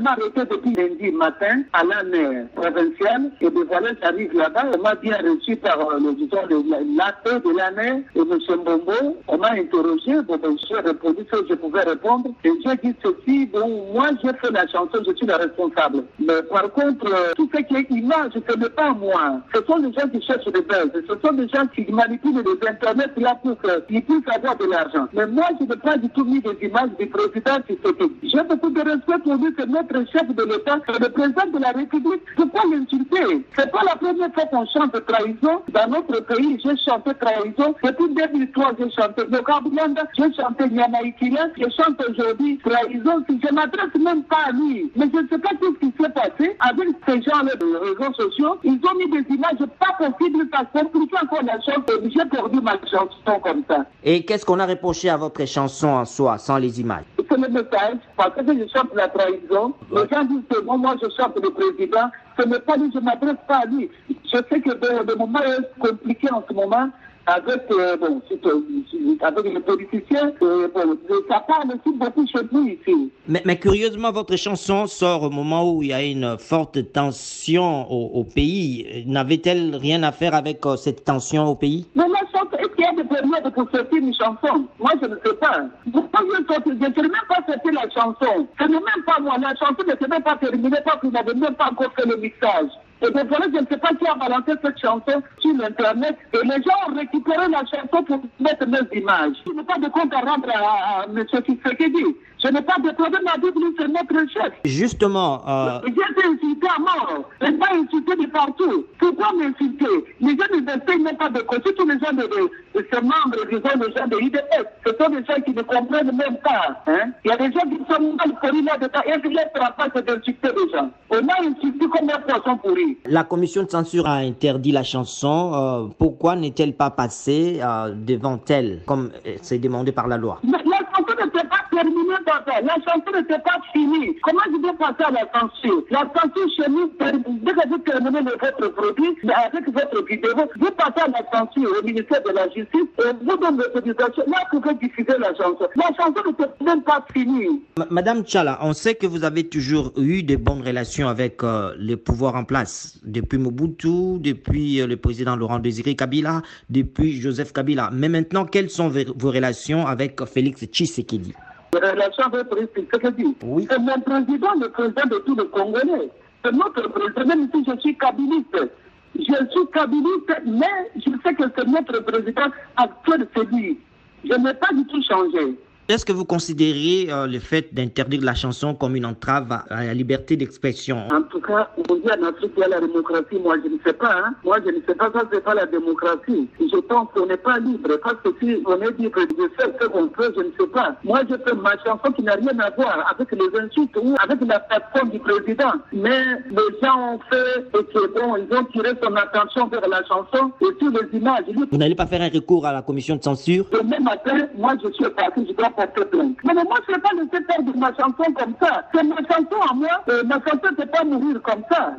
M'a arrêté depuis lundi matin à l'année provinciale et de voilà, j'arrive là-bas. On m'a bien reçu par euh, disons de l'AP de l'année et M. Mbombo. On m'a interrogé, bon, ben, j'ai répondu ce que je pouvais répondre et j'ai dit ceci, bon, moi j'ai fait la chanson, je suis le responsable. Mais par contre, euh, tout ce qui est image, ce n'est pas moi. Ce sont les gens qui cherchent des buzz. Ce sont des gens qui manipulent les internets là pour qu'ils puissent avoir de l'argent. Mais moi, je n'ai pas du tout mis des images du président Tshisekedi. J'ai beaucoup de respect pour lui, c'est notre chef de l'État, le président de la République. Pourquoi l'insulter C'est pas la première fois qu'on chante trahison. Dans notre pays, j'ai chanté trahison. Depuis 2003, j'ai chanté Mokablanda, j'ai chanté Nyamaïkila, je chante aujourd'hui trahison. Je ne m'adresse même pas à lui, mais je ne sais pas tout ce qui s'est passé avec ces gens-là des réseaux sociaux. Ils ont mis des images pas possibles, ça complique encore la chose. J'ai perdu ma chanson comme ça. Et qu'est-ce qu'on a reproché à votre chanson en soi, sans les images? C'est le message, parce que je chante la trahison. Les gens disent que moi, moi, je chante le président. Ce n'est pas lui, je ne m'adresse pas à lui. Je sais que le, le moment est compliqué en ce moment avec, euh, bon, avec les politiciens, euh, bon, ça parle aussi beaucoup chez nous ici. Mais, mais, curieusement, votre chanson sort au moment où il y a une forte tension au, au pays. N'avait-elle rien à faire avec euh, cette tension au pays? A des périodes pour sortir une chanson Moi, je ne sais pas. Pourquoi Je ne sais même pas sortir la chanson. Ce n'est même pas moi. La chanson ne s'est même pas terminée parce qu'il n'avait même pas encore fait le mixage. Et donc voilà, je ne sais pas qui a balancé cette chanson sur l'Internet. Et les gens ont récupéré la chanson pour mettre mes images. Je n'ai pas de compte à rendre à, à M. Tshisekedi. Je n'ai pas de problème à dire que c'est notre chef. Justement. Euh... J'ai été insulté à mort. Je pas insulté de partout. Pourquoi m'insulter? Les gens ne payent même pas de côté. Tous les gens de, de, de ces membres, disons, les gens de IDF, ce sont des gens qui ne comprennent même pas. Hein? Il y a des gens qui sont mal pourris là-dedans. Et que leur travail, c'est d'insulter les gens? On a insulté comme un poisson pourri. La commission de censure a interdit la chanson. Euh, pourquoi n'est-elle pas passée euh, devant elle, comme c'est demandé par la loi? Terminée, papa. La chanson n'était pas finie. Comment je vais passer à la censure? La censure chez nous, dès que vous terminez votre produit, avec votre vidéo, vous passez à la censure au ministère de la Justice et vous donnez l'autorisation. Là, vous pouvez diffuser la chanson. La chanson n'était même pas finie. Madame Tchala, on sait que vous avez toujours eu de bonnes relations avec euh, les pouvoirs en place depuis Mobutu, depuis euh, le président Laurent Désiré Kabila, depuis Joseph Kabila. Mais maintenant, quelles sont vos relations avec Félix Tshisekedi? Les relations avec Félix Tshisekedi Oui. C'est mon président, le président de tous les Congolais. C'est notre président, même si je suis kabiliste. Je suis kabiliste, mais je sais que c'est notre président actuel, c'est lui. Je n'ai pas du tout changé. Est-ce que vous considérez euh, le fait d'interdire la chanson comme une entrave à, à la liberté d'expression? En tout cas, dit en Afrique, il y a la démocratie. Moi, je ne sais pas. Hein. Moi, je ne sais pas. Ça, c'est pas la démocratie. Je pense qu'on n'est pas libre. Parce que si on est libre de faire ce qu'on peut, je ne sais pas. Moi, je fais ma chanson qui n'a rien à voir avec les insultes ou avec la plateforme du président. Mais les gens ont fait et que bon, ils ont tiré son attention vers la chanson et sur les images. Vous n'allez pas faire un recours à la commission de censure? Demain matin, moi, je suis parti, je dois Mais, moi, je ne vais pas laisser de ma chanson comme ça. C'est ma chanson à moi. Ma chanson, c'est pas mourir comme ça.